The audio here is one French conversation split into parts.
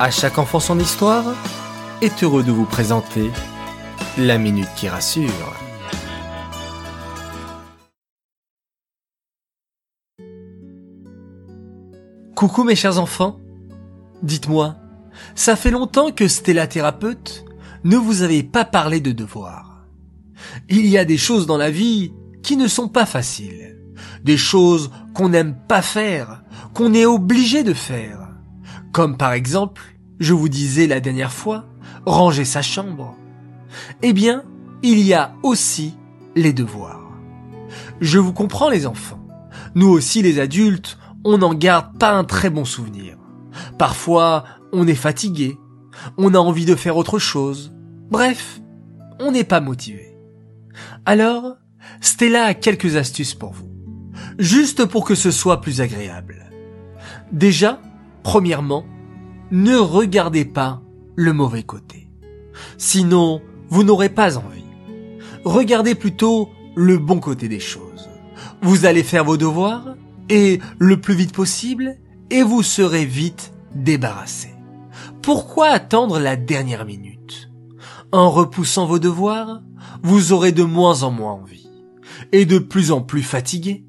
À chaque enfant son histoire est heureux de vous présenter la minute qui rassure. Coucou mes chers enfants. Dites-moi, ça fait longtemps que Stella thérapeute ne vous avez pas parlé de devoirs. Il y a des choses dans la vie qui ne sont pas faciles. Des choses qu'on n'aime pas faire, qu'on est obligé de faire. Comme par exemple, je vous disais la dernière fois, ranger sa chambre. Eh bien, il y a aussi les devoirs. Je vous comprends les enfants. Nous aussi les adultes, on n'en garde pas un très bon souvenir. Parfois, on est fatigué, on a envie de faire autre chose. Bref, on n'est pas motivé. Alors, Stella a quelques astuces pour vous. Juste pour que ce soit plus agréable. Déjà, premièrement, ne regardez pas le mauvais côté. Sinon, vous n'aurez pas envie. Regardez plutôt le bon côté des choses. Vous allez faire vos devoirs et le plus vite possible et vous serez vite débarrassé. Pourquoi attendre la dernière minute? En repoussant vos devoirs, vous aurez de moins en moins envie et de plus en plus fatigué.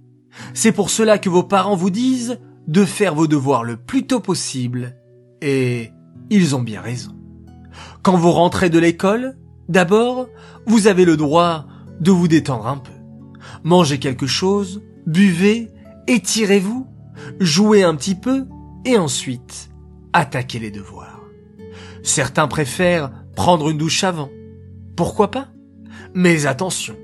C'est pour cela que vos parents vous disent de faire vos devoirs le plus tôt possible et ils ont bien raison. Quand vous rentrez de l'école, d'abord, vous avez le droit de vous détendre un peu. Mangez quelque chose, buvez, étirez-vous, jouez un petit peu et ensuite attaquez les devoirs. Certains préfèrent prendre une douche avant. Pourquoi pas? Mais attention,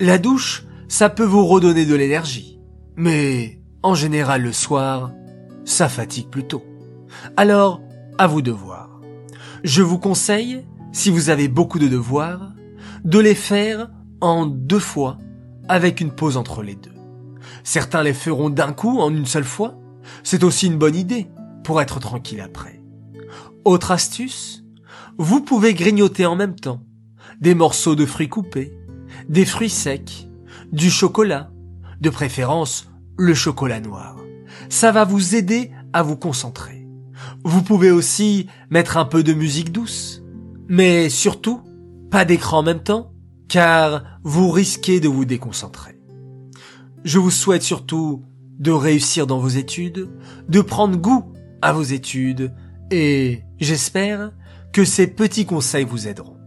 la douche, ça peut vous redonner de l'énergie. Mais en général le soir, ça fatigue plutôt. Alors, à vous de voir. Je vous conseille, si vous avez beaucoup de devoirs, de les faire en deux fois avec une pause entre les deux. Certains les feront d'un coup en une seule fois. C'est aussi une bonne idée pour être tranquille après. Autre astuce, vous pouvez grignoter en même temps des morceaux de fruits coupés, des fruits secs, du chocolat, de préférence le chocolat noir. Ça va vous aider à vous concentrer. Vous pouvez aussi mettre un peu de musique douce. Mais surtout, pas d'écran en même temps, car vous risquez de vous déconcentrer. Je vous souhaite surtout de réussir dans vos études, de prendre goût à vos études, et j'espère que ces petits conseils vous aideront.